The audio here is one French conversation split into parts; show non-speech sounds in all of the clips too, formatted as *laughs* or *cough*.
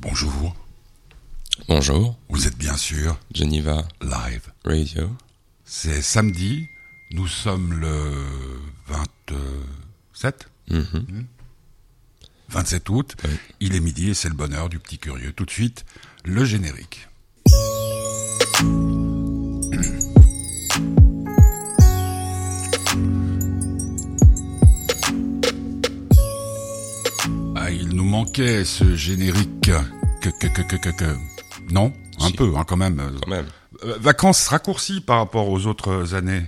Bonjour, Bonjour, vous êtes bien sûr Geneva live. Radio. C'est samedi, nous sommes le 27 Mhm. 27 août, Oui. il est midi et c'est le bonheur du petit curieux. Tout de suite, le générique. Manquait ce générique que, que, que, que, que, que- Non, un Si. peu, hein, quand même. Quand même. Euh, vacances raccourcies par rapport aux autres années.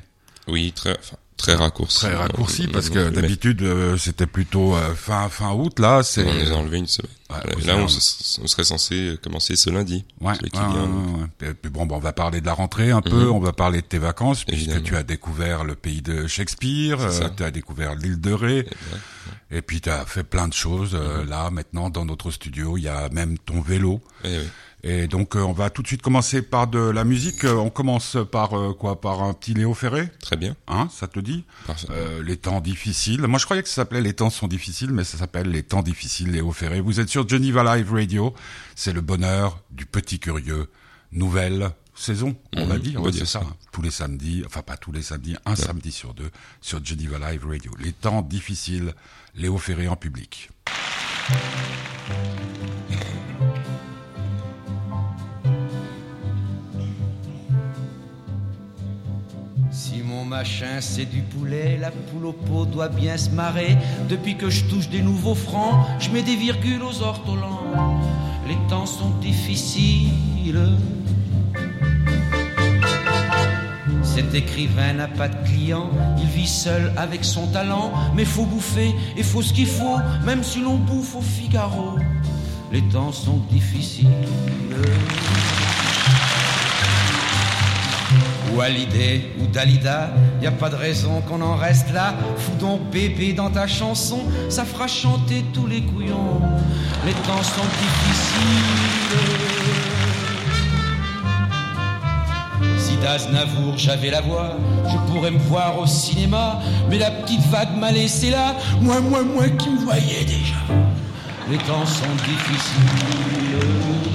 Oui, très, enfin, très raccourci. Très raccourci On- parce on- que on- d'habitude euh, c'était plutôt euh, fin fin août là c'est On nous a enlevé une semaine. Ouais, Là, on, serait censé commencer ce lundi. ouais, ouais, ouais. Et bon, bah, on va parler de la rentrée un peu, Mhm. on va parler de tes vacances puisque tu as découvert le pays de Shakespeare, tu as découvert l'île de Ré Et voilà. et puis tu as fait plein de choses euh, Mhm. là maintenant dans notre studio, il y a même ton vélo. Eh oui. Et donc euh, on va tout de suite commencer par de la musique, Euh, on commence par euh, quoi Par un petit Léo Ferré? Très bien. Hein, ça te dit? Euh, les temps difficiles. Moi, je croyais que ça s'appelait Les temps sont difficiles, mais ça s'appelle Les temps difficiles, Léo Ferré. Vous êtes sur Geneva Live Radio. C'est le bonheur du petit curieux. Nouvelle saison, on Mhm, va dire. on va dire c'est ça. ça. Tous les samedis, enfin pas tous les samedis, un samedi sur deux, sur Geneva Live Radio. Les temps difficiles, Léo Ferré en public. Machin c'est du poulet, la poule au pot doit bien se marrer. Depuis que je touche des nouveaux francs, je mets des virgules aux ortolans. Les temps sont difficiles. Cet écrivain n'a pas de client, il vit seul avec son talent, mais faut bouffer et faut ce qu'il faut, même si l'on bouffe au Figaro. Les temps sont difficiles. Ou ou Dalida, y a pas de raison qu'on en reste là. Fous donc bébé dans ta chanson, ça fera chanter tous les couillons. Les temps sont difficiles. Si d'Aznavour j'avais la voix, je pourrais me voir au cinéma. Mais la petite vague m'a laissé là, moi, moi, moi qui me voyais déjà. Les temps sont difficiles.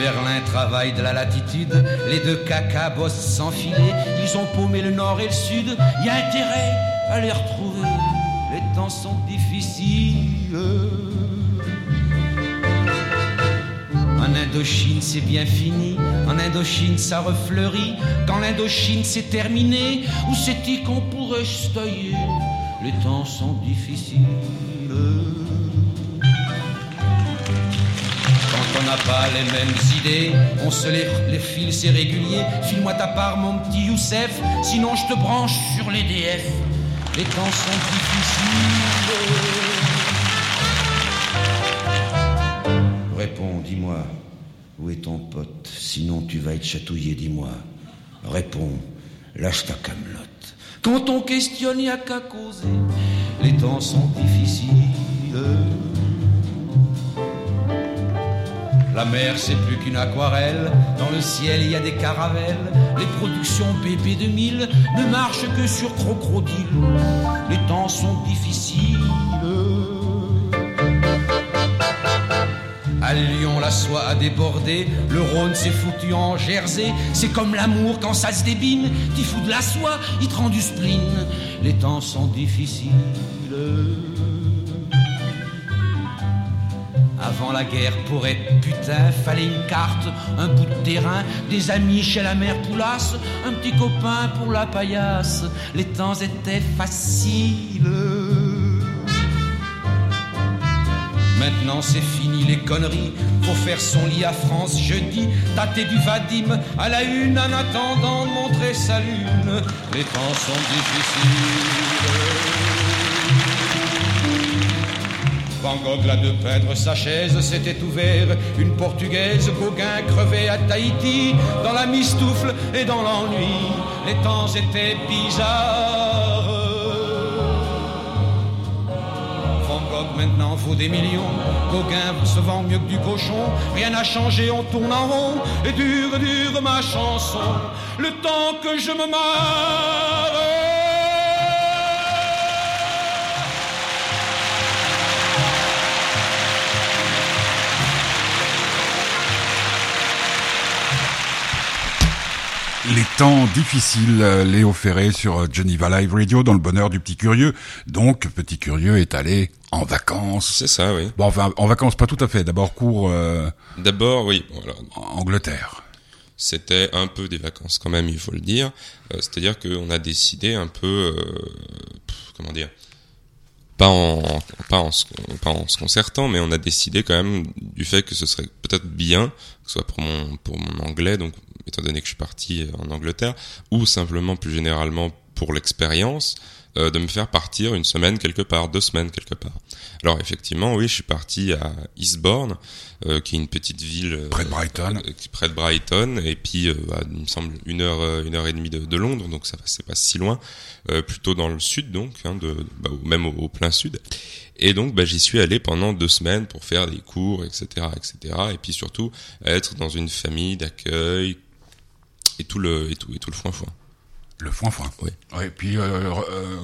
Berlin travaille de la latitude, les deux caca bossent sans ils ont paumé le nord et le sud, y a intérêt à les retrouver, les temps sont difficiles. En Indochine c'est bien fini, en Indochine ça refleurit, quand l'Indochine c'est terminé, où c'est-il qu'on pourrait tailler? Les temps sont difficiles. N'a pas les mêmes idées, on se les, les file, c'est régulier. File-moi ta part, mon petit Youssef, sinon je te branche sur les DF. Les temps sont difficiles. Réponds, dis-moi, où est ton pote? Sinon tu vas être chatouillé, dis-moi. Réponds, lâche ta camelote. Quand on questionne, y a qu'à causer. Les temps sont difficiles. La mer, c'est plus qu'une aquarelle. Dans le ciel, il y a des caravelles. Les productions BP 2000 ne marchent que sur crocodile. Les temps sont difficiles. À Lyon, la soie a débordé. Le Rhône s'est foutu en Jersey. C'est comme l'amour quand ça se débine. T'y fous de la soie, il te rend du spleen. Les temps sont difficiles. Avant la guerre, pour être putain, fallait une carte, un bout de terrain, des amis chez la mère Poulasse, un petit copain pour la paillasse. Les temps étaient faciles. Maintenant c'est fini les conneries, faut faire son lit à France jeudi, tâter du Vadim à la une en attendant de montrer sa lune. Les temps sont difficiles. Van Gogh là de peindre sa chaise, s'était ouvert une portugaise, Gauguin crevé à Tahiti, dans la mistoufle et dans l'ennui, les temps étaient bizarres. Van Gogh maintenant vaut des millions, Gauguin se vend mieux que du cochon, rien n'a changé, on tourne en rond, et dure, dure ma chanson, le temps que je me marre. Les temps difficiles, euh, Léo Ferré sur euh, Geneva Live Radio dans le bonheur du petit curieux. Donc, petit curieux est allé en vacances. C'est ça, oui. Bon, enfin, en vacances pas tout à fait. D'abord cours euh, D'abord, oui, voilà. en Angleterre. C'était un peu des vacances quand même, il faut le dire. Euh, C'est-à-dire qu'on a décidé un peu, euh, pff, comment dire, pas en, pas, en, se- pas en se concertant, mais on a décidé quand même du fait que ce serait peut-être bien, que ce soit pour mon, pour mon anglais, donc étant donné que je suis parti euh, en Angleterre, ou simplement plus généralement pour l'expérience, euh, de me faire partir une semaine quelque part, deux semaines quelque part. Alors effectivement, oui, je suis parti à Eastbourne, euh, qui est une petite ville euh, Près de Brighton. près de Brighton, et puis à, il me semble une heure, une heure et demie de, de Londres, donc ça c'est pas si loin, plutôt dans le sud donc, hein, de, bah, même au, au plein sud. Et donc bah, j'y suis allé pendant deux semaines pour faire des cours, etc., etc. Et puis surtout être dans une famille d'accueil et tout le et tout et tout le foin foin. Le foin foin. Oui. Ouais, puis, euh, euh,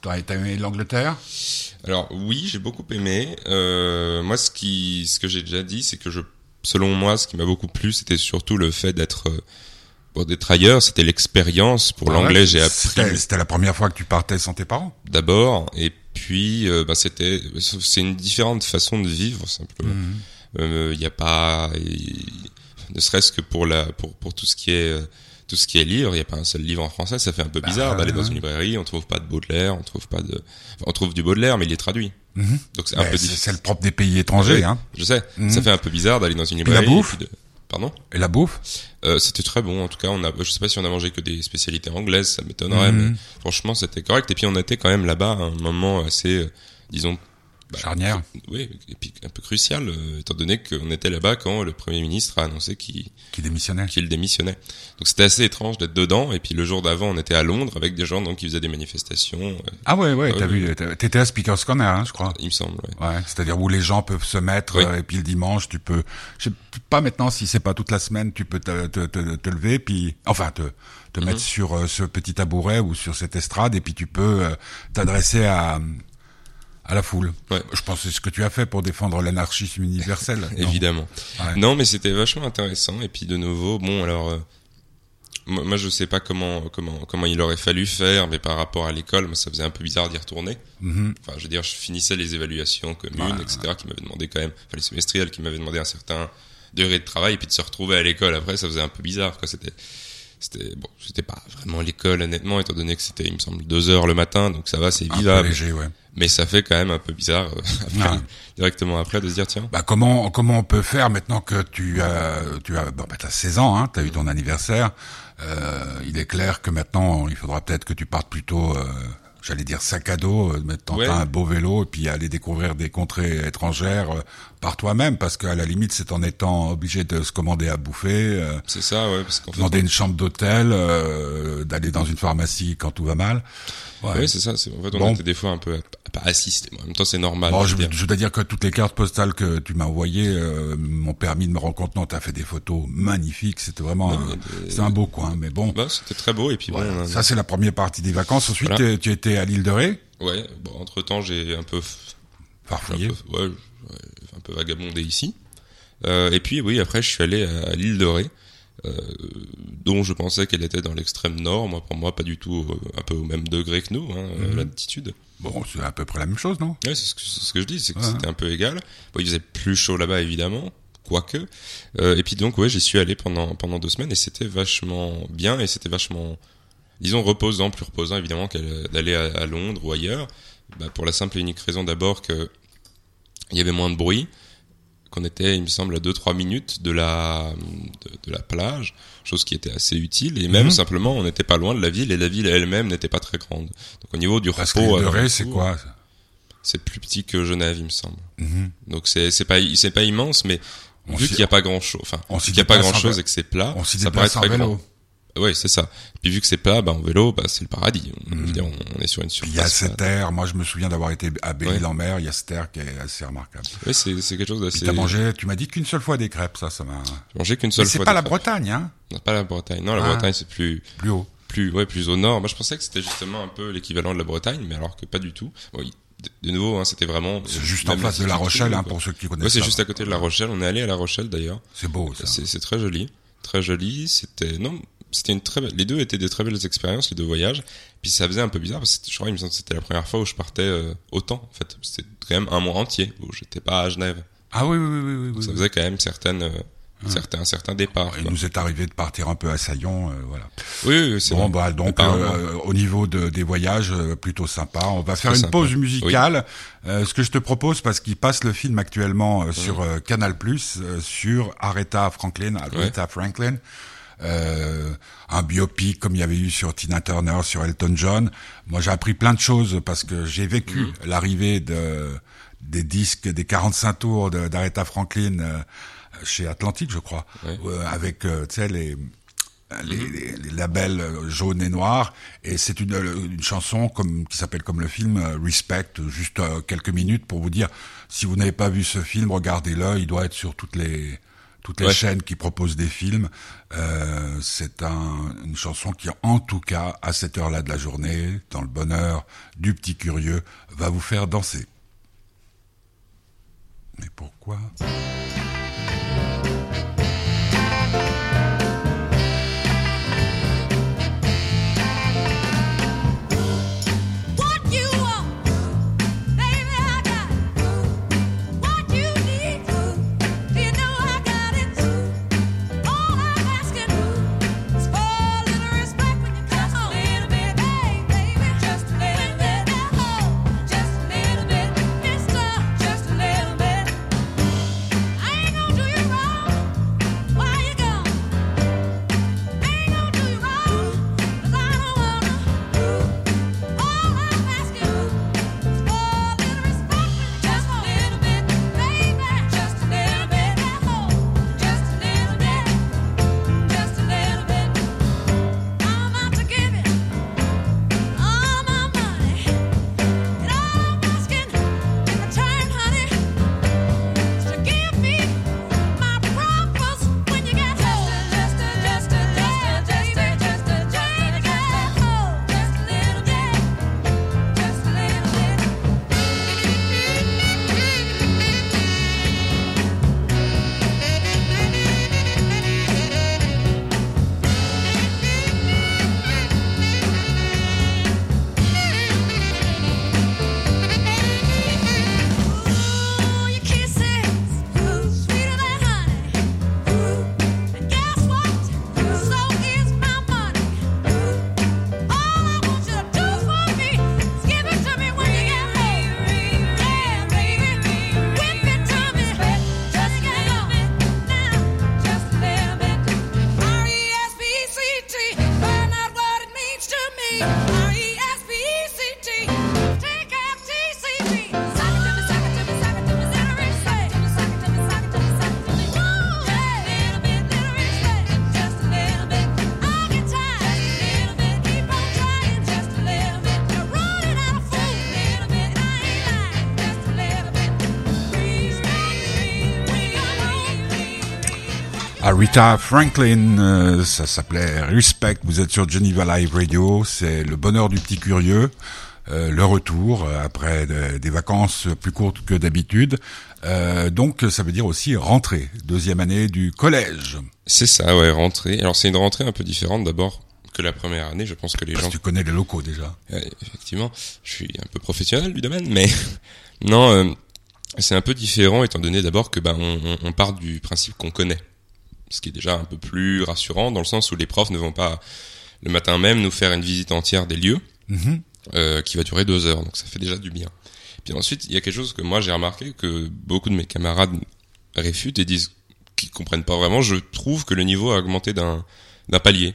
t'as aimé l'Angleterre? Alors oui, j'ai beaucoup aimé. Euh, moi, ce qui, ce que j'ai déjà dit, c'est que je, selon moi, ce qui m'a beaucoup plu, c'était surtout le fait d'être, euh, bon, d'être ailleurs. C'était l'expérience. Pour Ah l'anglais, ouais, j'ai C'était appris c'était la première fois que tu partais sans tes parents? D'abord, et puis, euh, bah, c'était, c'est une différente façon de vivre simplement. Euh, Il n'y a pas, ne serait-ce que pour la, pour pour tout ce qui est euh, tout ce qui est livre, il n'y a pas un seul livre en français, ça fait un peu Bah, bizarre d'aller dans une librairie, on trouve pas de Baudelaire, on trouve pas de, enfin, on trouve du Baudelaire, mais il est traduit. Mhm. Donc c'est un Ben, peu C'est difficile. c'est le propre des pays étrangers, Oui, hein. Je sais, Mhm. ça fait un peu bizarre d'aller dans une la librairie. bouffe et puis de- Pardon? Et la bouffe? Euh, C'était très bon. En tout cas, on a. Je sais pas si on a mangé que des spécialités anglaises, ça m'étonnerait, Mhm. mais franchement, c'était correct. Et puis on était quand même là-bas à un moment assez, euh, disons, bah, Charnière. oui, et puis un peu crucial, euh, étant donné qu'on était là-bas quand le premier ministre a annoncé qu'il qui démissionnait. qu'il démissionnait. Donc c'était assez étrange d'être dedans. Et puis le jour d'avant, on était à Londres avec des gens donc qui faisaient des manifestations. euh, Ah ouais, ouais, Ah t'as oui. vu, t'étais à Speaker's Corner, hein, je crois. il me semble. ouais. Ouais, c'est-à-dire où les gens peuvent se mettre Oui. euh, et puis le dimanche tu peux, je sais pas maintenant si c'est pas toute la semaine, tu peux te, te, te, te lever puis enfin te te Mhm. mettre sur euh, ce petit tabouret ou sur cette estrade et puis tu peux euh, t'adresser à à la foule. Ouais. Je pense que c'est ce que tu as fait pour défendre l'anarchisme universel. *laughs* non Évidemment. Ouais. Non, mais c'était vachement intéressant. Et puis de nouveau, bon, alors, euh, moi, je sais pas comment, comment, comment il aurait fallu faire, mais par rapport à l'école, moi, ça faisait un peu bizarre d'y retourner. Mhm. Enfin, je veux dire, je finissais les évaluations communes, Ouais, etc., qui m'avaient demandé quand même, enfin, les semestriels qui m'avaient demandé un certain degré de travail, et puis de se retrouver à l'école après, ça faisait un peu bizarre, quoi. C'était, c'était, bon, c'était pas vraiment l'école, honnêtement, étant donné que c'était, il me semble, deux heures le matin, donc ça va, c'est vivable. léger, ouais. Mais ça fait quand même un peu bizarre, euh, *laughs* après, directement après, de se dire, tiens, Bah comment comment on peut faire maintenant que tu as tu as bon bah t'as 16 ans hein, t'as eu ton anniversaire. Euh, il est clair que maintenant il faudra peut-être que tu partes plutôt euh, j'allais dire sac à dos, euh, mettre Ouais. un beau vélo et puis aller découvrir des contrées étrangères euh, par toi-même parce qu'à la limite c'est en étant obligé de se commander à bouffer, euh, c'est ça, ouais, parce qu'en fait, demander une chambre d'hôtel, euh, d'aller dans une pharmacie quand tout va mal. Ouais. Oui, c'est ça. c'est- En fait, on Bon. était des fois un peu pas assistés. mais En même temps, c'est normal. Bon, je je, veux dire. je dois dire que toutes les cartes postales que tu m'as envoyées euh, m'ont permis de me rendre compte. Non, t'as fait des photos magnifiques. C'était vraiment, c'est un beau coin. Mais bon, Bah, c'était très beau. Et puis voilà. bon, ça c'est la première partie des vacances. Ensuite, Voilà. tu- étais à l'île de Ré, ouais. Bon, entre temps, j'ai un peu, un farfouillé. peu, ouais, un peu vagabondé ici. Euh, et puis oui, après, je suis allé à, à l'île de Ré, euh, dont je pensais qu'elle était dans l'extrême nord. Moi, pour moi, pas du tout, euh, un peu au même degré que nous, hein, Mhm. l'altitude. Bon, c'est à peu près la même chose, non? Ouais, c'est ce, que- c'est ce que je dis, c'est que Ouais. c'était un peu égal. Bon, il faisait plus chaud là-bas, évidemment, quoique. Euh, et puis donc, ouais, j'y suis allé pendant pendant deux semaines et c'était vachement bien et c'était vachement, disons, reposant, plus reposant évidemment d'aller à, à Londres ou ailleurs. Bah, pour la simple et unique raison d'abord que il y avait moins de bruit, qu'on était, il me semble, à 2-3 minutes de la de, de la plage, chose qui était assez utile. Et même Mhm. simplement, on n'était pas loin de la ville et la ville elle-même n'était pas très grande. Donc au niveau du Parce repos, Ré, c'est quoi c'est plus petit que Genève, il me semble. Mhm. Donc c'est c'est pas c'est pas immense, mais On vu qu'il y a pas grand chose, enfin qu'il y a pas grand chose et que c'est plat, On s'y déplace en vélo. grand. Ouais, c'est ça. Puis vu que c'est plat, bah en vélo, bah c'est le paradis. On, dire, on est sur une Puis il y a surface. cette plate. air. Moi, je me souviens d'avoir été à Belle-Île-en-Mer. Il y a cette air qui est assez remarquable. Ouais, c'est c'est quelque chose d'assez. t'as mangé. Tu m'as dit qu'une seule fois des crêpes. Ça, ça m'a. J'ai mangé qu'une Mais seule c'est fois. pas des la crêpes. Bretagne, hein Non, pas la Bretagne. Non, la Ah. Bretagne c'est plus Plus haut. plus ouais plus au nord. Moi je pensais que c'était justement un peu l'équivalent de la Bretagne, mais alors que pas du tout. Bon, de, nouveau, hein, c'était vraiment. C'est juste en face de La Rochelle, hein, pour ceux qui Ouais, connaissent. c'est ça. juste à côté de La Rochelle. On est allé à La Rochelle d'ailleurs. C'est beau, ça. C'est c'est très joli, très joli. C'était non, c'était une très belle- les deux étaient des très belles expériences, les deux voyages. Puis ça faisait un peu bizarre parce que je crois, il me semble que c'était la première fois où je partais euh, autant. En fait, c'était quand même un mois entier où j'étais pas à Genève. Ah oui, oui, oui, oui. oui, Donc ça faisait quand même certaines, euh, certains, certains départs. Il quoi. nous est arrivé de partir un peu à Saillon, euh, voilà. Oui, oui, c'est Bon, vrai. bah, donc, au niveau de, des voyages, plutôt sympa. On va faire une sympa. pause musicale. Ce que je te propose, parce qu'il passe le film actuellement sur Canal+, sur Aretha Franklin, Aretha Franklin, euh, un biopic comme il y avait eu sur Tina Turner, sur Elton John. Moi, j'ai appris plein de choses parce que j'ai vécu Mhm. l'arrivée de des disques, des 45 tours d'Aretha Franklin euh, chez Atlantique, je crois, Ouais. euh, avec, euh, tu sais, les les, les- les labels jaunes et noirs et c'est une, une chanson comme qui s'appelle comme le film Respect juste quelques minutes pour vous dire si vous n'avez pas vu ce film regardez-le il doit être sur toutes les toutes les Ouais. chaînes qui proposent des films Euh, c'est un, une chanson qui en tout cas à cette heure-là de la journée dans le bonheur du petit curieux va vous faire danser mais pourquoi? Aretha Franklin, euh, ça s'appelait Respect. Vous êtes sur Geneva Live Radio, c'est le bonheur du petit curieux. euh, le retour après de- des vacances plus courtes que d'habitude. Euh, donc ça veut dire aussi rentrée, deuxième année du collège. C'est ça, ouais, rentrée. Alors c'est une rentrée un peu différente d'abord que la première année. Je pense que les Parce gens que tu connais les locaux déjà. Effectivement, je suis un peu professionnel du domaine, mais *laughs* non, euh, c'est un peu différent étant donné d'abord que ben on, on- on part du principe qu'on connaît, ce qui est déjà un peu plus rassurant dans le sens où les profs ne vont pas le matin même nous faire une visite entière des lieux Mhm. euh, qui va durer deux heures, donc ça fait déjà du bien. Puis ensuite, il y a quelque chose que moi j'ai remarqué que beaucoup de mes camarades réfutent et disent qu'ils comprennent pas vraiment. Je trouve que le niveau a augmenté d'un d'un palier.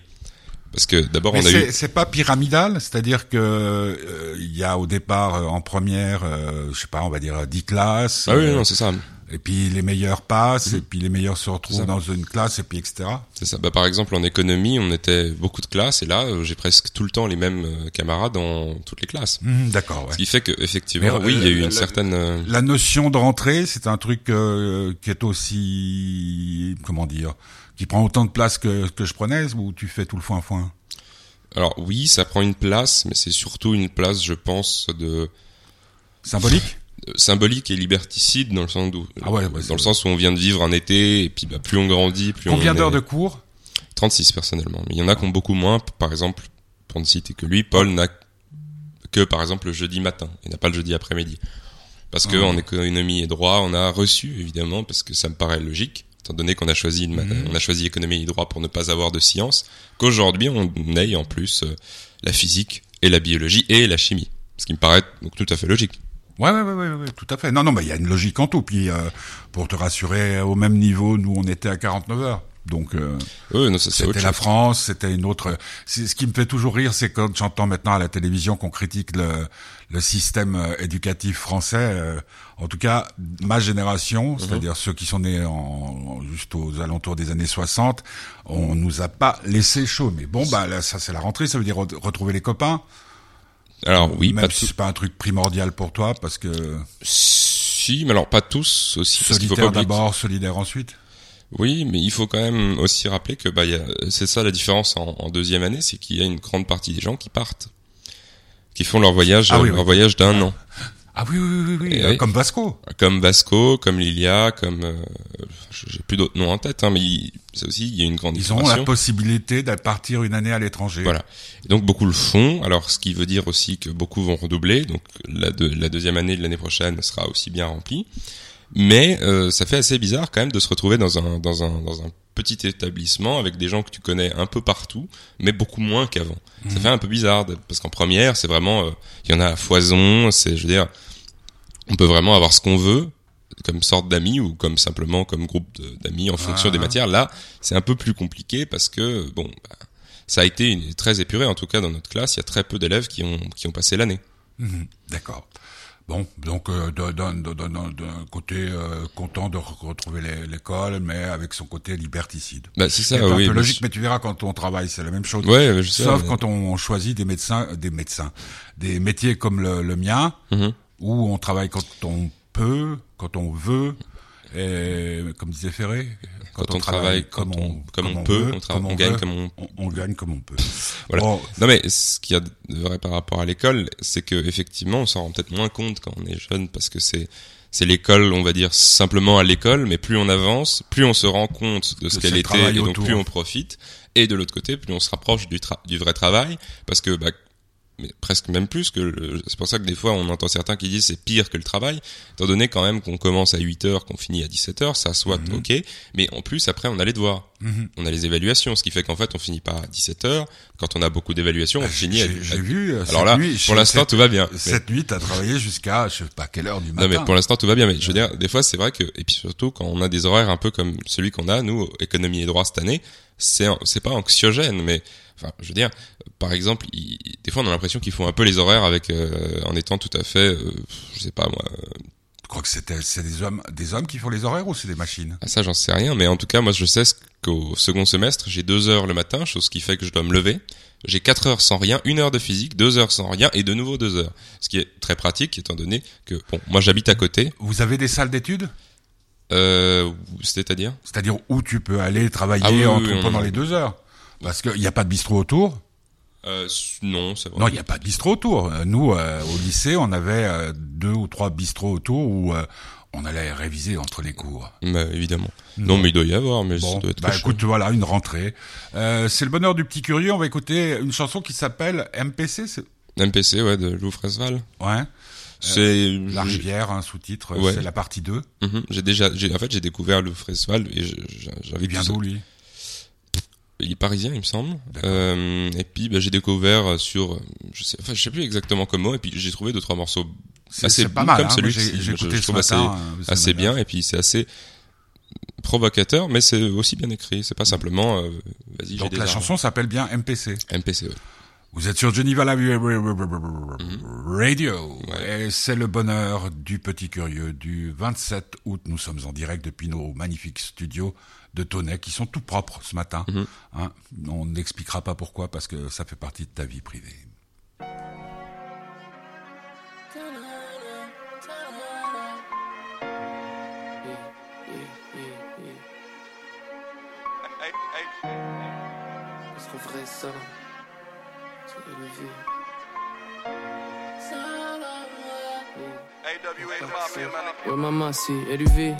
Parce que d'abord on a eu c'est c'est pas pyramidal, c'est-à-dire que euh, il y a au départ euh, en première, euh, je sais pas, on va dire 10 classes. ah oui euh, non c'est ça et puis les meilleurs passent, et puis les meilleurs se retrouvent dans une classe, et puis etc. C'est ça. Bah, par exemple, en économie, on était beaucoup de classes, et là, euh, j'ai presque tout le temps les mêmes euh, camarades dans toutes les classes. Mhm, D'accord, ouais. Ce qui fait que, effectivement, Mais, oui, il y a eu euh, une la- certaine. La notion de rentrée, c'est un truc euh, qui est aussi, comment dire, qui prend autant de place que, que je prenais, ou tu fais tout le foin-foin Alors oui, ça prend une place, mais c'est surtout une place, je pense, de Symbolique? Symbolique et liberticide dans le sens où, Ah ouais, dans le sens où on vient de vivre un été, et puis bah, plus on grandit, plus on. Combien d'heures est- de cours? 36 personnellement. Mais il y en a qui ont beaucoup moins. Par exemple, pour ne citer que lui, Paul n'a que par exemple le jeudi matin. Il n'a pas le jeudi après-midi. Parce que Ah. en économie et droit, on a reçu évidemment parce que ça me paraît logique, étant donné qu'on a choisi Mhm. on a choisi économie et droit pour ne pas avoir de sciences, qu'aujourd'hui on ait en plus euh, la physique et la biologie et la chimie. Ce qui me paraît donc tout à fait logique. Ouais, ouais, ouais, ouais, ouais, tout à fait. Non, non, mais il y a une logique en tout. Puis, euh, pour te rassurer, au même niveau, nous, on était à 49 heures. Donc, euh, Oui, c'était la. France, c'était une autre. Ce qui me fait toujours rire, c'est quand j'entends maintenant à la télévision qu'on critique le, le système euh, éducatif français. euh, en tout cas, ma génération, Mhm. c'est-à-dire ceux qui sont nés en, en- juste aux alentours des années 60, on nous a pas laissé chaud. Mais bon, bah là, ça c'est la rentrée, ça veut dire re- retrouver les copains. Alors oui, même pas si c'est pas un truc primordial pour toi, parce que Si, mais alors pas tous aussi. Solitaire d'abord, solidaire ensuite. Oui, mais il faut quand même aussi rappeler que bah, il y a- c'est ça la différence en, en deuxième année, c'est qu'il y a une grande partie des gens qui partent, qui font leur voyage, Ah oui, leur oui. voyage d'un an, *laughs* Ah oui, oui, oui, oui, euh, oui. comme Vasco. comme Vasco, comme Lilia, comme euh, j'ai plus d'autres noms en tête, hein, mais il- c'est aussi il y a une grande Ils ont la possibilité de partir une année à l'étranger. Voilà. Et donc beaucoup le font. Alors ce qui veut dire aussi que beaucoup vont redoubler. Donc la deuxième année de l'année prochaine sera aussi bien remplie. Mais euh, ça fait assez bizarre quand même de se retrouver dans un dans un dans un petit établissement avec des gens que tu connais un peu partout, mais beaucoup moins qu'avant. Ça fait un peu bizarre parce qu'en première c'est vraiment euh, il y en a à foison. C'est je veux dire on peut vraiment avoir ce qu'on veut comme sorte d'amis ou comme simplement comme groupe d'amis en fonction Ah. des matières. Là, c'est un peu plus compliqué parce que bon, bah, ça a été une- très épuré. En tout cas, dans notre classe, il y a très peu d'élèves qui ont qui ont passé l'année. Mhm, D'accord. Bon, donc euh, d'un- d'un d'un- d'un- d'un côté euh, content de re- retrouver l'é- l'école, mais avec son côté liberticide. Bah, c'est ça, oui. peu mais logique, mais tu verras quand on travaille, c'est la même chose. Ouais, je sais. Sauf mais- quand on choisit des médecins, des médecins, des métiers comme le, le mien, Mhm. où on travaille quand on peut, quand on veut, et comme disait Ferré, Quand on travaille comme on- comme on peut, on gagne veut, comme on- on, on gagne comme on peut. *laughs* Voilà. Bon, Non mais ce qu'il y a de vrai par rapport à l'école, c'est que effectivement, on s'en rend peut-être moins compte quand on est jeune parce que c'est c'est l'école, on va dire simplement à l'école, mais plus on avance, plus on se rend compte de ce qu'elle était et donc autour. plus on profite. Et de l'autre côté, plus on se rapproche du, tra- du vrai travail parce que bah, mais presque même plus que le- c'est pour ça que des fois on entend certains qui disent c'est pire que le travail étant donné quand même qu'on commence à 8 heures qu'on finit à 17 heures ça soit Mhm. ok mais en plus après on a les devoirs on a les évaluations ce qui fait qu'en fait on finit pas à 17 heures quand on a beaucoup d'évaluations on Bah, finit à, j'ai vu. euh, alors là nuit, pour l'instant tout va bien Mais- Cette nuit, t'as travaillé jusqu'à, je sais pas quelle heure du matin. non mais pour l'instant tout va bien mais je veux dire des fois c'est vrai que et puis surtout quand on a des horaires un peu comme celui qu'on a nous économie et droit cette année c'est c'est pas anxiogène mais enfin je veux dire par exemple il- des fois on a l'impression qu'ils font un peu les horaires avec euh, en étant tout à fait euh, je sais pas moi Tu crois que c'est des hommes, des hommes qui font les horaires ou c'est des machines? Ah, ça j'en sais rien mais en tout cas moi je sais qu'au second semestre j'ai deux heures le matin chose qui fait que je dois me lever j'ai quatre heures sans rien, une heure de physique, deux heures sans rien et de nouveau deux heures. Ce qui est très pratique étant donné que bon, moi j'habite à côté. Vous avez des salles d'études? Euh, C'est-à-dire? C'est-à-dire où tu peux aller travailler Ah oui, oui, en- oui, pendant les deux heures Parce qu'il n'y a pas de bistrot autour. Euh, Non, c'est vrai. Non, il n'y a pas de bistrot autour. Euh, Nous, euh, au lycée, on avait euh, deux ou trois bistrots autour où euh, on allait réviser entre les cours. Bah, évidemment. Non, mais il doit y avoir, mais Bon, ça doit être bah écoute, voilà, une rentrée. Euh, c'est le bonheur du petit curieux. On va écouter une chanson qui s'appelle MPC. MPC, ouais, de Lou Fresval. Ouais. C'est La rivière, un sous-titre. Ouais. C'est la partie 2. Mhm. J'ai déjà, j'ai, en fait, j'ai découvert Lou Fresval et je- Il j'avais vient d'où, lui? Il est parisien, il me semble. Euh, et puis, bah, j'ai découvert sur, je sais, enfin, je sais plus exactement comment. Et puis, j'ai trouvé deux trois morceaux assez pas mal. comme hein. celui que je- ce trouve matin. assez, euh, assez bien. Et puis, c'est assez provocateur, mais c'est aussi bien écrit. C'est pas simplement, euh, vas-y, j'ai Donc la armes. chanson s'appelle bien MPC. MPC, ouais. Vous êtes sur Geneva la Radio Mhm. Ouais. et c'est le bonheur du petit curieux du 27 août. Nous sommes en direct depuis nos magnifiques studios de Tonnet qui sont tout propres ce matin. Mhm. Hein, on n'expliquera pas pourquoi parce que ça fait partie de ta vie privée. Ouais, maman, c'est LUV.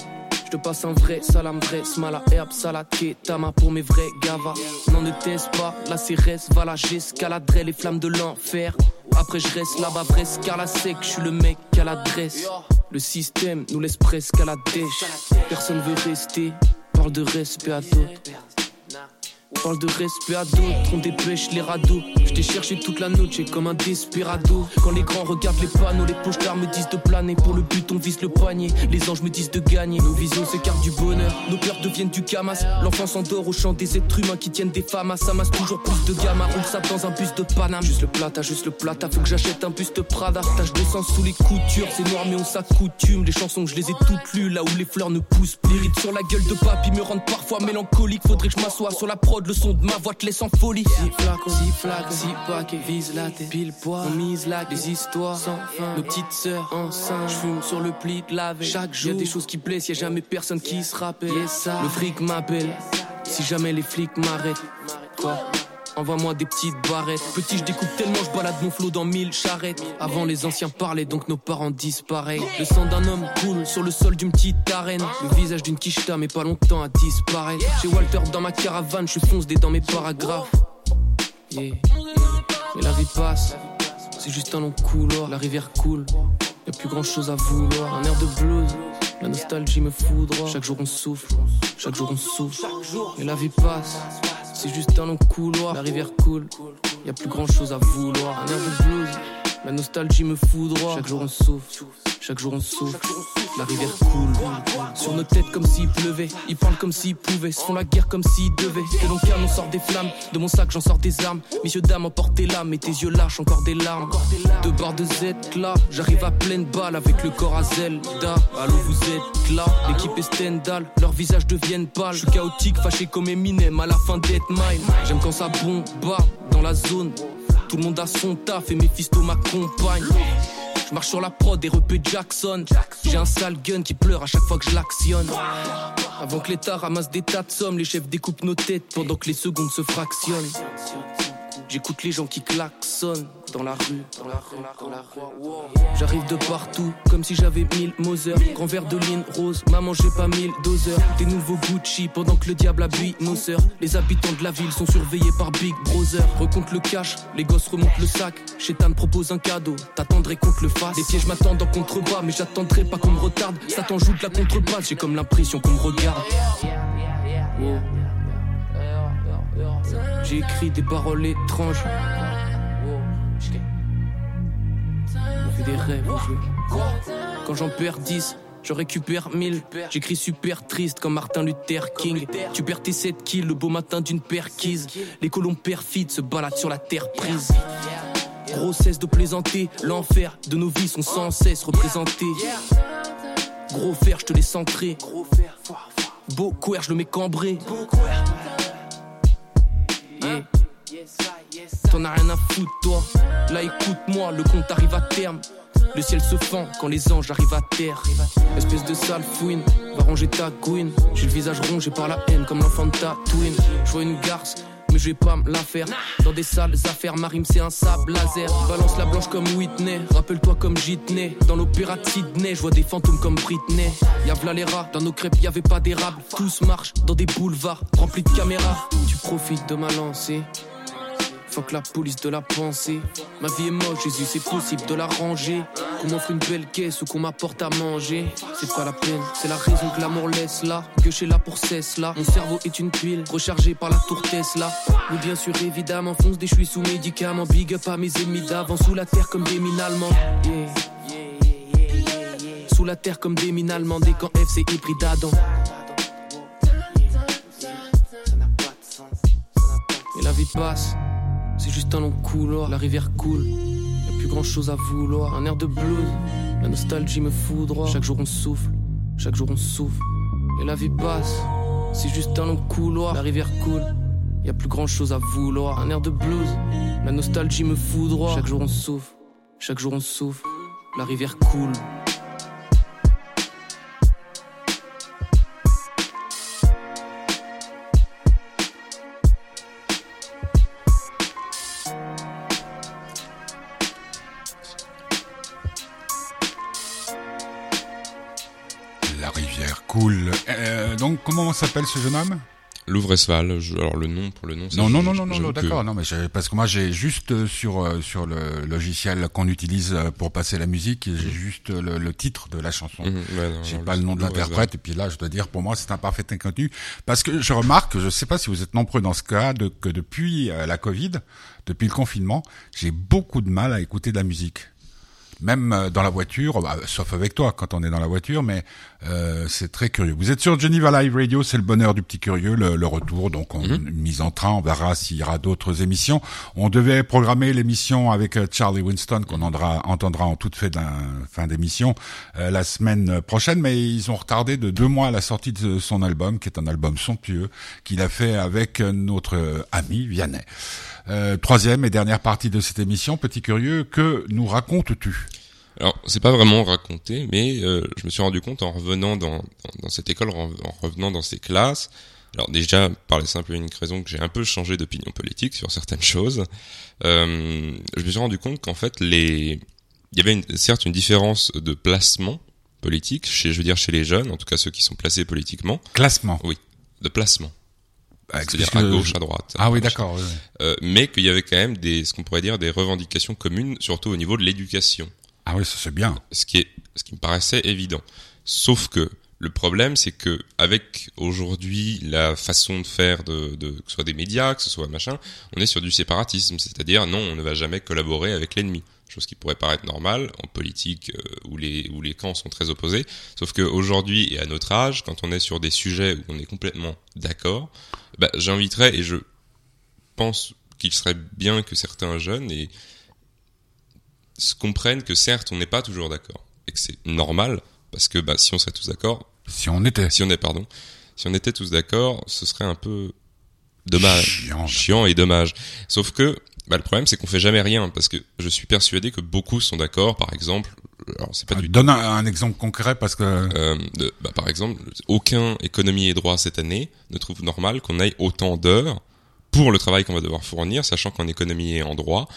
Je te passe un vrai salam, vrai smala, herbe, salade, tama pour mes vrais gavas. N'en ne teste pas, la CRS, va la j'escaladerai les flammes de l'enfer. Après je reste là-bas, vrai car la sec, je suis le mec à l'adresse. Le système nous laisse presque à la dèche. Personne veut rester, parle de respect à d'autres. Parle de respect à d'autres, on dépêche les radeaux. Je t'ai cherché toute la noche comme un desperado. Quand les grands regardent les panneaux, les pochards me disent de planer. Pour le but, on vise le poignet. Les anges me disent de gagner. Nos visions s'écartent du bonheur, nos cœurs deviennent du camas. L'enfant s'endort au chant des êtres humains qui tiennent des femmes. Ça masse toujours plus de gamma. Roule ça dans un bus de Paname. Juste le plata, juste le plata. Faut que j'achète un buste Prada. Tache de sang sous les coutures. C'est noir, mais on s'accoutume. Les chansons, je les ai toutes lues. Là où les fleurs ne poussent. Les rides sur la gueule de papy me rendent parfois mélancolique. Faudrait que je m'assoie sur la prod. Le son de ma voix te laisse en folie. Si flacon, si flacon, si paquet, vise la tête, pile poids. On mise là des histoires sans fin. Nos petites sœurs enceintes, j'fume sur le pli de la veille. Chaque jour, y a des choses qui blessent, y a jamais personne qui se rappelle. Le fric m'appelle, si jamais les flics m'arrêtent. Quoi? Envoie-moi des petites barrettes. Petit, je découpe tellement, je balade mon flot dans mille charrettes. Avant, les anciens parlaient, donc nos parents disparaissent. Le sang d'un homme coule sur le sol d'une petite arène. Le visage d'une quicheta, mais pas longtemps à disparaître. Chez Walter, dans ma caravane, je fonce des dans mes paragraphes. Yeah. Mais la vie passe, c'est juste un long couloir. La rivière coule, y a plus grand chose à vouloir. Un air de blues, la nostalgie me foudroie. Chaque jour on souffle, chaque jour on souffle. Mais la vie passe, c'est juste un long couloir. La rivière coule, y a plus grand chose à vouloir. Un air de blues, la nostalgie me foudroie. Chaque jour on souffle, chaque jour on souffle. La rivière coule sur nos têtes comme s'il pleuvait. Ils parlent comme s'ils pouvaient, se font la guerre comme s'ils devaient. De mon cœur, on sort des flammes. De mon sac, j'en sors des armes. Messieurs, dames, emportez l'âme. Et tes yeux lâchent encore des larmes. Deux barres de Z là, j'arrive à pleine balle avec le corps à Zelda. Allô, vous êtes là, l'équipe est Stendhal. Leurs visages deviennent pâles. Je suis chaotique, fâché comme Eminem à la fin d'Être Mine. J'aime quand ça bombarde dans la zone. Tout le monde a son taf et Mephisto m'accompagne. Je marche sur la prod et repé Jackson. J'ai un sale gun qui pleure à chaque fois que je l'actionne. Avant que l'État ramasse des tas de sommes, les chefs découpent nos têtes pendant que les secondes se fractionnent. J'écoute les gens qui klaxonnent dans la rue, dans la rue, dans la rue. J'arrive de partout, comme si j'avais mille Moser. Grand verre de ligne rose, maman j'ai pas mille doseurs. Des nouveaux Gucci pendant que le diable habille nos sœurs. Les habitants de la ville sont surveillés par Big Brother. Recompte le cash, les gosses remontent le sac. Chétan propose un cadeau, t'attendrais qu'on te le fasse. Les pièges m'attendent en contrebas, mais j'attendrai pas qu'on me retarde. Satan joue de la contrebasse, j'ai comme l'impression qu'on me regarde. Wow. J'ai écrit des paroles étranges. On fait des rêves au jeu. Quand j'en perds 10, je récupère 1000. J'écris super triste comme Martin Luther King. Tu perds tes 7 kills le beau matin d'une perquise. Les colons perfides se baladent sur la terre prise. Gros cesse de plaisanter, l'enfer de nos vies sont sans cesse représentés. Gros fer, je te laisse entrer. Beau couer, je le mets cambré. T'en as rien à foutre, toi. Là, écoute-moi, le compte arrive à terme. Le ciel se fend quand les anges arrivent à terre. Espèce de sale fouine, va ranger ta couine. J'ai le visage rongé par la haine comme l'enfant de ta twin. Je vois une garce, mais je vais pas me la faire. Dans des sales affaires, ma rime c'est un sable laser. Balance la blanche comme Whitney, rappelle-toi comme Jitney. Dans l'opéra de Sydney, je vois des fantômes comme Britney. Y'a v'là les rats, dans nos crêpes y avait pas d'érable. Tous marchent dans des boulevards remplis de caméras. Tu profites de ma lancée. Fuck la police de la pensée. Ma vie est moche, Jésus, c'est possible de la ranger. Qu'on m'offre une belle caisse ou qu'on m'apporte à manger. C'est pas la peine, c'est la raison que l'amour laisse là. Que chez là pour cesse là. Mon cerveau est une pile, rechargée par la tour Tesla. Mais bien sûr, évidemment, fonce des suis sous médicaments. Big up à mes ennemis d'avant, sous la terre comme des mines allemandes. Yeah. Sous la terre comme des mines allemandes. Et quand F c'est hybride Adam. Et la vie passe. Juste un long couloir, la rivière coule. Y'a plus grand chose à vouloir. Un air de blues, la nostalgie me foudroie. Chaque jour on souffle, chaque jour on souffle. Et la vie passe, c'est juste un long couloir, la rivière coule. Y'a plus grand chose à vouloir. Un air de blues, la nostalgie me foudroie. Chaque jour on souffle, chaque jour on souffle. La rivière coule. S'appelle ce jeune homme? Louvresval, je- alors le nom pour le nom. Non, non, non, non, non, d'accord. Non, mais parce que moi, j'ai juste euh, sur euh, sur le logiciel qu'on utilise euh, pour passer la musique, j'ai juste euh, le, le titre de la chanson. Mhm, J'ai pas le nom de l'interprète et puis là je dois dire pour moi c'est un parfait inconnu parce que je remarque je sais pas si vous êtes nombreux dans ce cas de, que depuis la Covid depuis le confinement j'ai beaucoup de mal à écouter de la musique même euh, dans la voiture bah, sauf avec toi quand on est dans la voiture mais euh, c'est très curieux. Vous êtes sur Geneva Live Radio c'est le bonheur du petit curieux le, le retour. Donc on, une mise en train on verra s'il y aura d'autres émissions. On devait programmer l'émission avec euh, Charlie Winston qu'on entendra, en toute d'un fin d'émission euh, la semaine prochaine, mais ils ont retardé de deux mois la sortie de son album, qui est un album somptueux, qu'il a fait avec euh, notre ami Vianney. Euh, troisième et dernière partie de cette émission, petit curieux, que nous racontes-tu Alors, c'est pas vraiment raconté, mais euh, je me suis rendu compte en revenant dans, dans, dans cette école, en, en revenant dans ces classes. Alors déjà, par la simple et unique raison que j'ai un peu changé d'opinion politique sur certaines choses, euh, je me suis rendu compte qu'en fait, les, il y avait une, certes une différence de placement politique chez, je veux dire, chez les jeunes, en tout cas ceux qui sont placés politiquement, Classement. de placement, c'est-à-dire puisque- à gauche, à droite. Ah oui, d'accord. oui, oui. Euh, mais qu'il y avait quand même des, ce qu'on pourrait dire, des revendications communes, surtout au niveau de l'éducation Ah oui, ça c'est bien. ce qui est ce qui me paraissait évident. Sauf que le problème, c'est que avec aujourd'hui la façon de faire de, de que ce soit des médias, que ce soit machin, on est sur du séparatisme, c'est-à-dire non, on ne va jamais collaborer avec l'ennemi. Chose qui pourrait paraître normale en politique euh, où les où les camps sont très opposés. Sauf que aujourd'hui et à notre âge, quand on est sur des sujets où on est complètement d'accord, bah, j'inviterais et je pense qu'il serait bien que certains jeunes et se comprennent que certes on n'est pas toujours d'accord et que c'est normal parce que bah, si on serait tous d'accord, Si on était. si on est pardon, si on était tous d'accord, ce serait un peu dommage, Chiant. chiant et dommage. Sauf que bah, le problème c'est qu'on fait jamais rien parce que je suis persuadé que beaucoup sont d'accord. Par exemple, alors c'est pas du Donne un, un exemple concret parce que euh, de- bah, par exemple, aucun économie et droit cette année ne trouve normal qu'on aille autant d'heures pour le travail qu'on va devoir fournir, sachant qu'en économie et en droit,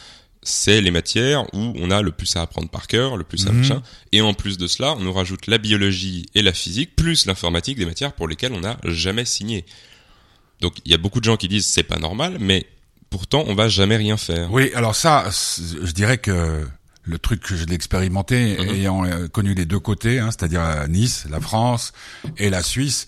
c'est les matières où on a le plus à apprendre par cœur, le plus à Mhm. machin. Et en plus de cela, on nous rajoute la biologie et la physique, plus l'informatique, des matières pour lesquelles on n'a jamais signé. Donc il y a beaucoup de gens qui disent c'est pas normal, mais pourtant on va jamais rien faire. Oui, alors ça, je dirais que le truc que je l'ai expérimenté, Mhm. ayant euh, connu les deux côtés, hein, c'est-à-dire Nice, la France et la Suisse,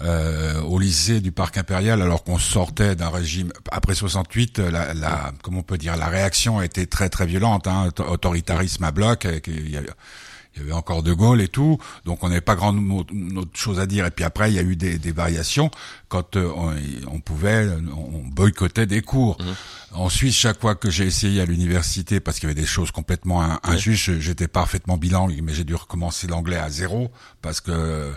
euh, au lycée du Parc Impérial, alors qu'on sortait d'un régime après 68, la, la, comment on peut dire, la réaction a été très très violente, hein, auto- autoritarisme à bloc, il y avait encore De Gaulle et tout, donc on n'avait pas grand autre chose à dire. Et puis après, il y a eu des, des variations quand euh, on, on pouvait, on boycottait des cours. En Suisse, chaque fois que j'ai essayé à l'université, parce qu'il y avait des choses complètement in- injustes, j'étais parfaitement bilingue, mais j'ai dû recommencer l'anglais à zéro parce que euh,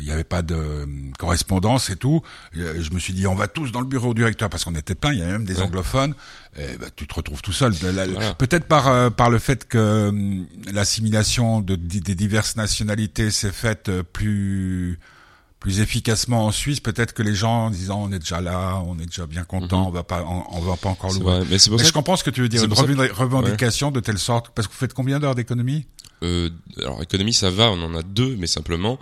il n'y avait pas de euh, correspondance et tout. Euh, Je me suis dit, on va tous dans le bureau du directeur parce qu'on était plein. Il y avait même des Ouais. anglophones. Et bah, tu te retrouves tout seul. Voilà. Peut-être par euh, par le fait que hum, l'assimilation de, des diverses nationalités s'est faite euh, plus plus efficacement en Suisse, peut-être que les gens en disant on est déjà là, on est déjà bien content, Mhm. on va pas, on, on va pas encore vrai, mais Mais ça je comprends ce que tu veux dire, une que- revendication de telle sorte, parce que vous faites combien d'heures d'économie? Euh, alors économie ça va, on en a deux, mais simplement,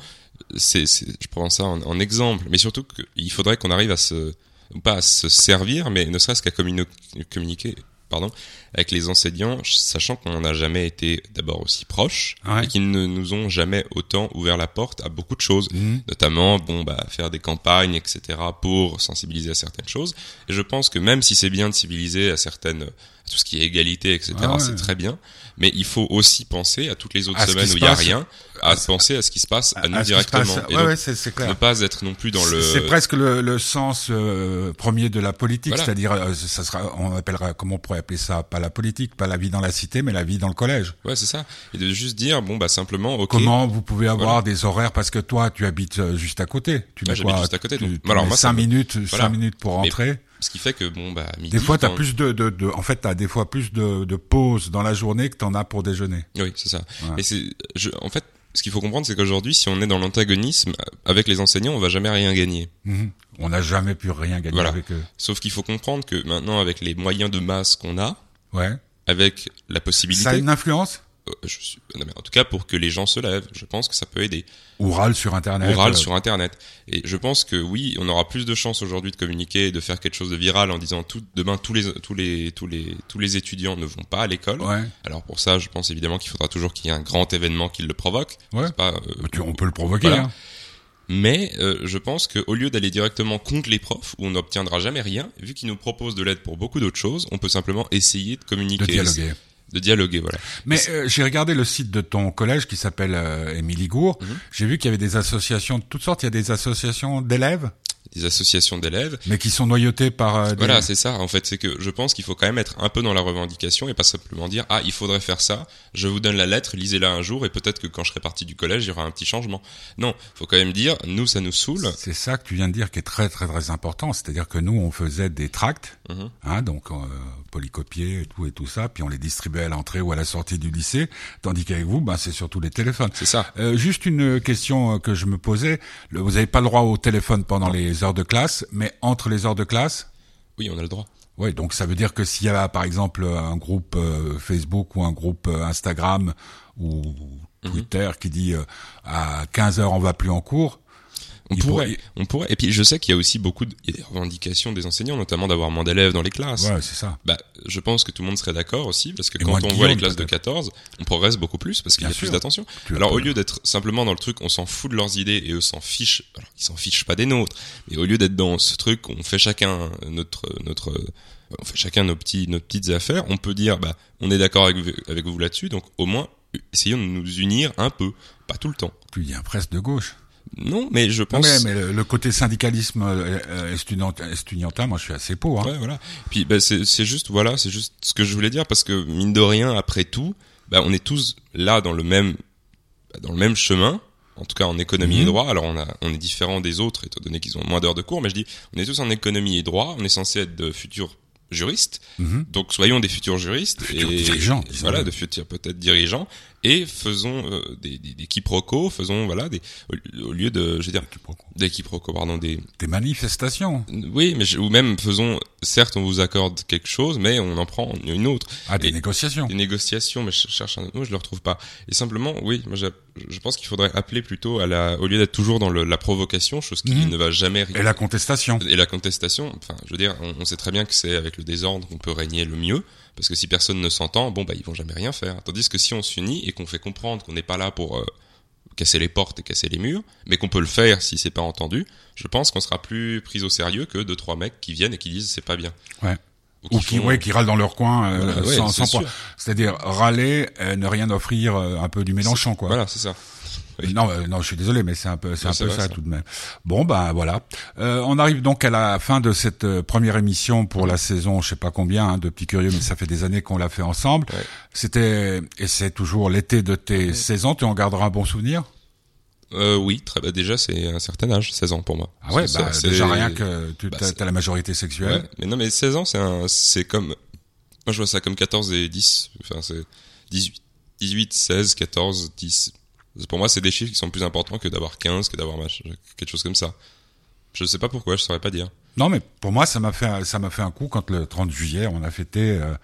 c'est, je prends ça en, en exemple, mais surtout qu'il faudrait qu'on arrive à se, pas à se servir, mais ne serait-ce qu'à communi- communiquer, pardon, avec les enseignants, sachant qu'on n'a jamais été d'abord aussi proches Ouais. et qu'ils ne nous ont jamais autant ouvert la porte à beaucoup de choses, Mhm. notamment bon bah faire des campagnes etc pour sensibiliser à certaines choses. Et je pense que même si c'est bien de civiliser à certaines tout ce qui est égalité etc Ah ouais. c'est très bien, mais il faut aussi penser à toutes les autres semaines se où il y a rien, à penser à ce qui se passe à, nous À directement et Ouais, donc ouais, c'est c'est clair. ne pas être non plus dans le C'est presque le, le sens euh, premier de la politique, Voilà. c'est-à-dire, euh, ça sera, on appellera, comment on pourrait appeler ça, pas la politique, pas la vie dans la cité, mais la vie dans le collège. ouais c'est ça et de juste dire bon bah simplement ok Comment vous pouvez avoir Voilà. des horaires? Parce que toi, tu habites euh, juste à côté. Tu Ouais, mets quoi? juste à côté, Tu, donc- tu alors mets moi, ça cinq me- minutes, voilà. cinq minutes pour Mais rentrer. Ce qui fait que bon bah midi Des fois, t'as plus de, de, de, en fait, t'as des fois plus de, de pauses dans la journée que t'en as pour déjeuner. Oui, c'est ça. Et c'est, je, en fait, ce qu'il faut comprendre, c'est qu'aujourd'hui, si on est dans l'antagonisme avec les enseignants, on va jamais rien gagner. Mhm. On n'a jamais pu rien gagner Voilà. avec eux. Sauf qu'il faut comprendre que maintenant, avec les moyens de masse qu'on a, Ouais. avec la possibilité, Ça a une influence? Je suis, non, mais en tout cas pour que les gens se lèvent. Je pense que ça peut aider. Ou râle sur Internet. Oral euh, sur Internet. Et je pense que oui, on aura plus de chances aujourd'hui de communiquer et de faire quelque chose de viral en disant tout, demain tous les tous les tous les tous les étudiants ne vont pas à l'école. Ouais. Alors pour ça, je pense évidemment qu'il faudra toujours qu'il y ait un grand événement qui le provoque. Ouais. Pas, euh, Bah, tu- on peut le provoquer. Voilà. hein. mais euh, je pense qu'au lieu d'aller directement contre les profs, où on n'obtiendra jamais rien, vu qu'ils nous proposent de l'aide pour beaucoup d'autres choses, on peut simplement essayer de communiquer. De dialoguer. De dialoguer, voilà. Mais euh, j'ai regardé le site de ton collège qui s'appelle euh, Émilie Gour. Mhm. J'ai vu qu'il y avait des associations de toutes sortes. Il y a des associations d'élèves, Des associations d'élèves. mais qui sont noyautées par. euh, des- Voilà, c'est ça. En fait, c'est que je pense qu'il faut quand même être un peu dans la revendication et pas simplement dire ah il faudrait faire ça. Je vous donne la lettre, lisez-la un jour et peut-être que quand je serai parti du collège, il y aura un petit changement. Non, faut quand même dire nous ça nous saoule. C'est ça que tu viens de dire qui est très très très important. C'est-à-dire que nous on faisait des tracts, Mhm. hein, donc euh, polycopiés et tout et tout ça, puis on les distribuait à l'entrée ou à la sortie du lycée, tandis qu'avec vous, ben c'est surtout les téléphones. C'est ça. Euh, juste une question euh, que je me posais. Vous n'avez pas le droit au téléphone pendant les heures de classe, mais entre les heures de classe, Oui, on a le droit. Oui, donc ça veut dire que s'il y a par exemple un groupe euh, Facebook ou un groupe euh, Instagram ou Mhm. Twitter qui dit euh, à 15 heures on va plus en cours, On il pourrait, pourrait- on pourrait. Et puis je sais qu'il y a aussi beaucoup de, il y a des revendications des enseignants, notamment d'avoir moins d'élèves dans les classes. ouais, c'est ça. Bah, je pense que tout le monde serait d'accord aussi, parce que Et quand on voit les classes de peut-être. 14, on progresse beaucoup plus parce qu'il y a plus d'attention. Alors au lieu d'être simplement dans le truc, on s'en fout de leurs idées et eux s'en fichent. Alors ils s'en fichent pas des nôtres, mais au lieu d'être dans ce truc, on fait chacun notre notre, on fait chacun nos petits nos petites affaires. On peut dire, bah, on est d'accord avec, vous- avec vous là-dessus, donc au moins essayons de nous unir un peu, pas tout le temps. Tu dis un presse de gauche. Non, mais je Non, pense. mais, mais le, le côté syndicalisme euh, euh, estudiant- estudiantin, moi je suis assez pour. Hein. Ouais, voilà. Puis bah, c'est juste voilà, c'est juste ce que je voulais dire parce que mine de rien, après tout, bah, on est tous là dans le même dans le même chemin. En tout cas en économie Mhm. et droit. Alors on a on est différent des autres étant donné qu'ils ont moins d'heures de cours. Mais je dis on est tous en économie et droit. On est censé être de futurs juristes. Mhm. Donc soyons des futurs juristes Futurs et dirigeants, et disons-le. voilà de futurs peut-être dirigeants et faisons euh, des, des, des quiproquos, faisons voilà des au, au lieu de je veux dire des quiproquos pardon des Des manifestations. oui, mais je- ou même faisons, certes, on vous accorde quelque chose, mais on en prend une autre. Ah, des Et- négociations. Des négociations, mais je cherche un autre mot, je le retrouve pas. Et simplement, oui, moi, je, je pense qu'il faudrait appeler plutôt à la, au lieu d'être toujours dans le- la provocation, chose qui Mhm. ne va jamais rien. Et la contestation. Et la contestation, enfin, je veux dire, on, on sait très bien que c'est avec le désordre qu'on peut régner le mieux, parce que si personne ne s'entend, bon, bah, ils vont jamais rien faire. Tandis que si on s'unit et qu'on fait comprendre qu'on n'est pas là pour euh, casser les portes et casser les murs, mais qu'on peut le faire si c'est pas entendu, je pense qu'on sera plus pris au sérieux que deux trois mecs qui viennent et qui disent c'est pas bien. Ouais. Ou Ou qui font- ouais, qui râlent dans leur coin euh, Voilà, ouais, sans, sûr. C'est-à-dire râler, euh, ne rien offrir, euh, un peu du Mélenchon, quoi. Voilà, c'est ça. Oui. Non, euh, non, je suis désolé, mais c'est un peu, c'est un c'est peu ça, ça. tout de même. Bon, ben voilà. Euh, on arrive donc à la fin de cette euh, première émission pour la saison, je sais pas combien, hein, de petits curieux, mais ça fait des années qu'on l'a fait ensemble. Ouais. C'était et c'est toujours l'été de tes 16 ans. Tu en garderas un bon souvenir? Euh, oui, très, bah, déjà c'est un certain âge, 16 ans pour moi. Ah ouais, C'est- bah, c'est- déjà rien que tu bah, as, c'est- la majorité sexuelle. Ouais, mais non, mais 16 ans, c'est un, c'est comme, moi je vois ça comme 14 et 10, enfin c'est 18, 18, 16, 14, 10. Pour moi, c'est des chiffres qui sont plus importants que d'avoir 15, que d'avoir quelque chose comme ça. Je sais pas pourquoi, je saurais pas dire. Non, mais pour moi, ça m'a fait, un- ça m'a fait un coup quand le 30 juillet, on a fêté euh,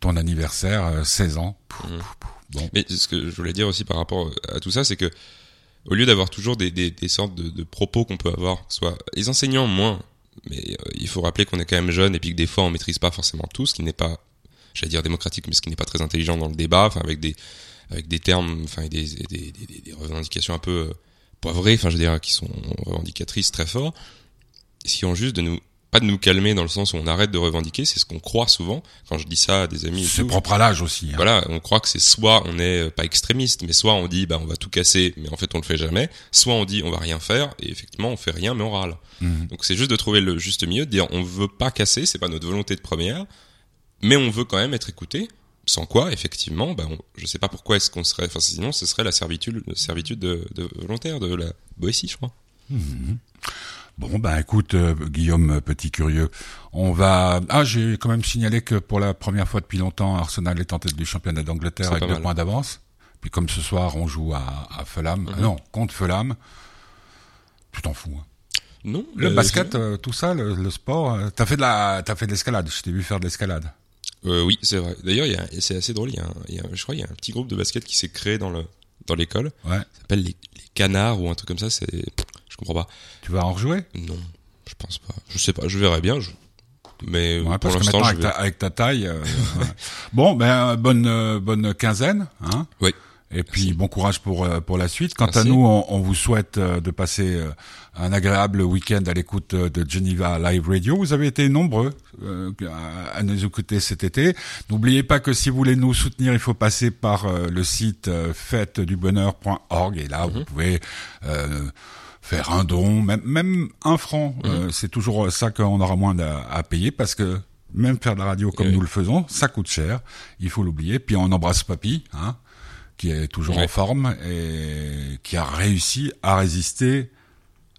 ton anniversaire, euh, 16 ans. Pouf, pouf, pouf. Bon, Mais ce que je voulais dire aussi par rapport à tout ça, c'est que au lieu d'avoir toujours des, des, des sortes de, de propos qu'on peut avoir, soit les enseignants moins, mais euh, il faut rappeler qu'on est quand même jeune et puis que des fois on maîtrise pas forcément tout, ce qui n'est pas, j'allais dire démocratique, mais ce qui n'est pas très intelligent dans le débat, enfin avec des avec des termes, enfin des, des, des, des- revendications un peu euh, poivrées, enfin je veux dire qui sont revendicatrices très fort, essayons juste de nous pas de nous calmer dans le sens où on arrête de revendiquer, c'est ce qu'on croit souvent quand je dis ça à des amis. c'est propre à l'âge aussi. hein. Voilà, on croit que c'est soit on est euh, pas extrémiste, mais soit on dit bah on va tout casser, mais en fait on le fait jamais. Soit on dit on va rien faire et effectivement on fait rien mais on râle. Mhm. Donc c'est juste de trouver le juste milieu, de dire on veut pas casser, c'est pas notre volonté de première, mais on veut quand même être écouté. Sans quoi, effectivement, bah on, je sais pas pourquoi est-ce qu'on serait, enfin sinon ce serait la servitude, servitude de, de volontaire de la Boétie, je crois. Bon, ben écoute, euh, Guillaume, petit curieux, on va... Ah, j'ai quand même signalé que pour la première fois depuis longtemps, Arsenal est en tête du championnat d'Angleterre avec deux mal. points d'avance. Puis comme ce soir, on joue à, à Fulham. Mhm. Ah non, contre Fulham. Tu t'en fous. hein. Non, Le euh, basket, euh, tout ça, le, le sport, euh, t'as fait de la, t'as fait de l'escalade. Je t'ai vu faire de l'escalade. Euh, oui, c'est vrai. D'ailleurs, c'est assez drôle. Il y a, un- il y a- je crois qu'il y a un petit groupe de basket qui s'est créé dans le dans l'école. Ouais. Ça s'appelle les, les canards ou un truc comme ça. C'est, je comprends pas. Tu vas en rejouer? Non, je pense pas. Je sais pas. Je verrai bien. je- Mais euh, Ouais, pour l'instant, avec vais. avec ta taille. euh, *laughs* ouais. Bon, ben, bonne, euh, bonne quinzaine. Hein? Oui. Et puis, bon courage pour, euh, pour la suite. Quant à nous, on, on vous souhaite euh, de passer euh, un agréable week-end à l'écoute de Geneva Live Radio. Vous avez été nombreux à, nous écouter cet été. N'oubliez pas que si vous voulez nous soutenir, il faut passer par le site fêtedubonheur.org. Et là, Mhm. vous pouvez... euh, faire un don, même, même un franc, Mhm. euh, c'est toujours ça qu'on aura moins à, à payer parce que même faire de la radio comme Oui. nous le faisons, ça coûte cher, il faut l'oublier. Puis on embrasse Papy, hein, qui est toujours Ouais. en forme et qui a réussi à résister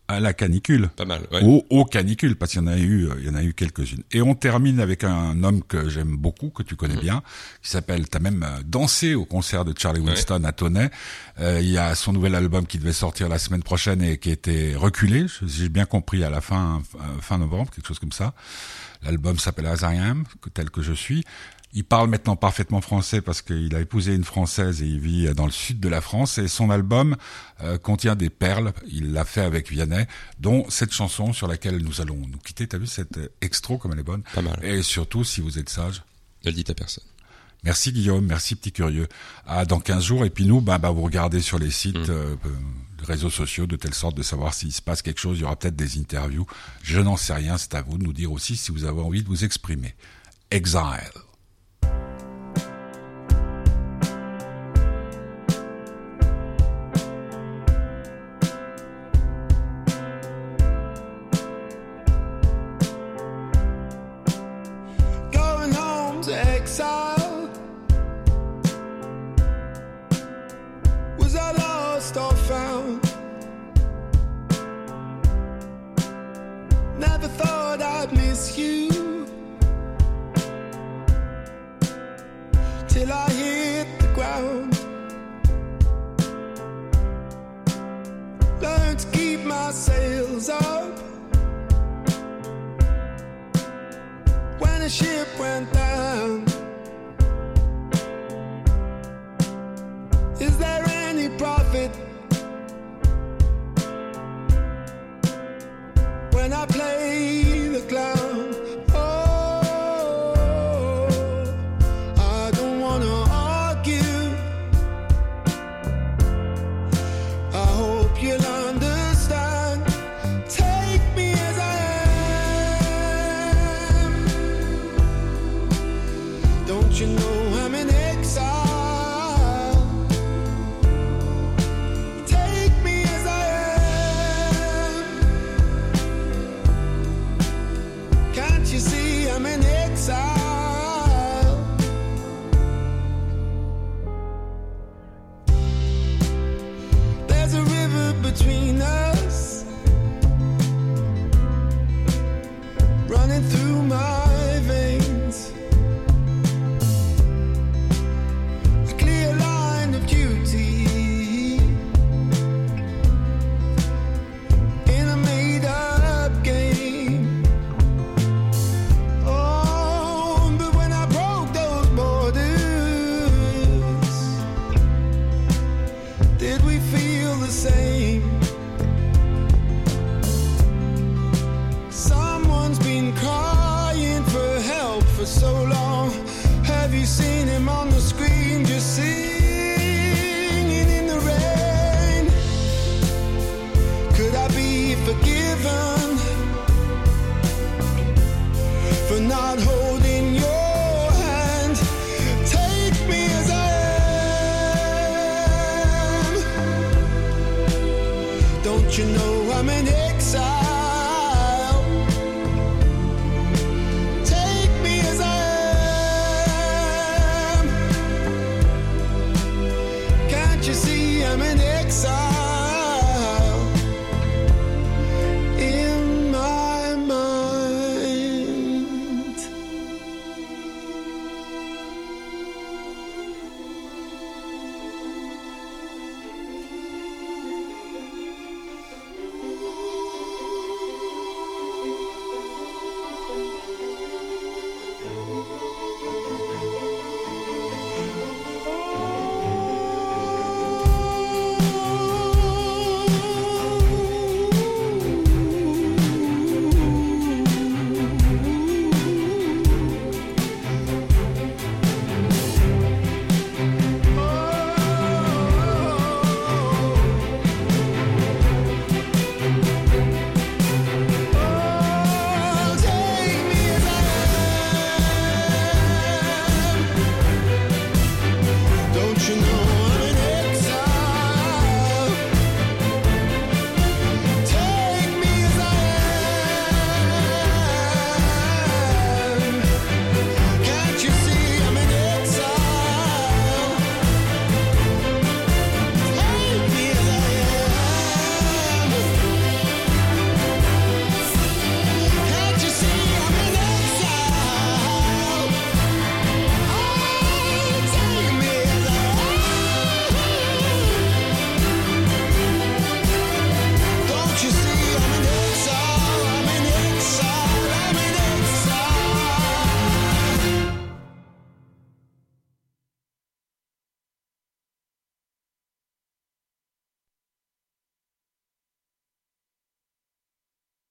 à la canicule. Pas mal. Ouais. Aux, aux canicules, parce qu'il y en a eu, euh, il y en a eu quelques-unes. Et on termine avec un homme que j'aime beaucoup, que tu Mhm. connais bien, qui s'appelle, t'as même euh, dansé au concert de Charlie Winston à Tonnet. Euh, il y a son nouvel album qui devait sortir la semaine prochaine et qui été reculé, j'ai bien compris, à la fin, fin novembre, quelque chose comme ça. L'album s'appelle As I Am, que- tel que je suis. Il parle maintenant parfaitement français parce qu'il a épousé une française et il vit dans le sud de la France. Et son album euh, contient des perles. Il l'a fait avec Vianney, dont cette chanson sur laquelle nous allons nous quitter. T'as vu cette extro comme elle est bonne? Pas mal. Et surtout, si vous êtes sage. Ne le dites à personne. Merci Guillaume, merci petit curieux. À dans 15 jours. Et puis nous, bah, bah vous regardez sur les sites, Mm. euh, euh, les réseaux sociaux, de telle sorte de savoir s'il se passe quelque chose. Il y aura peut-être des interviews. Je n'en sais rien. C'est à vous de nous dire aussi si vous avez envie de vous exprimer. Exile. Is there same coming in.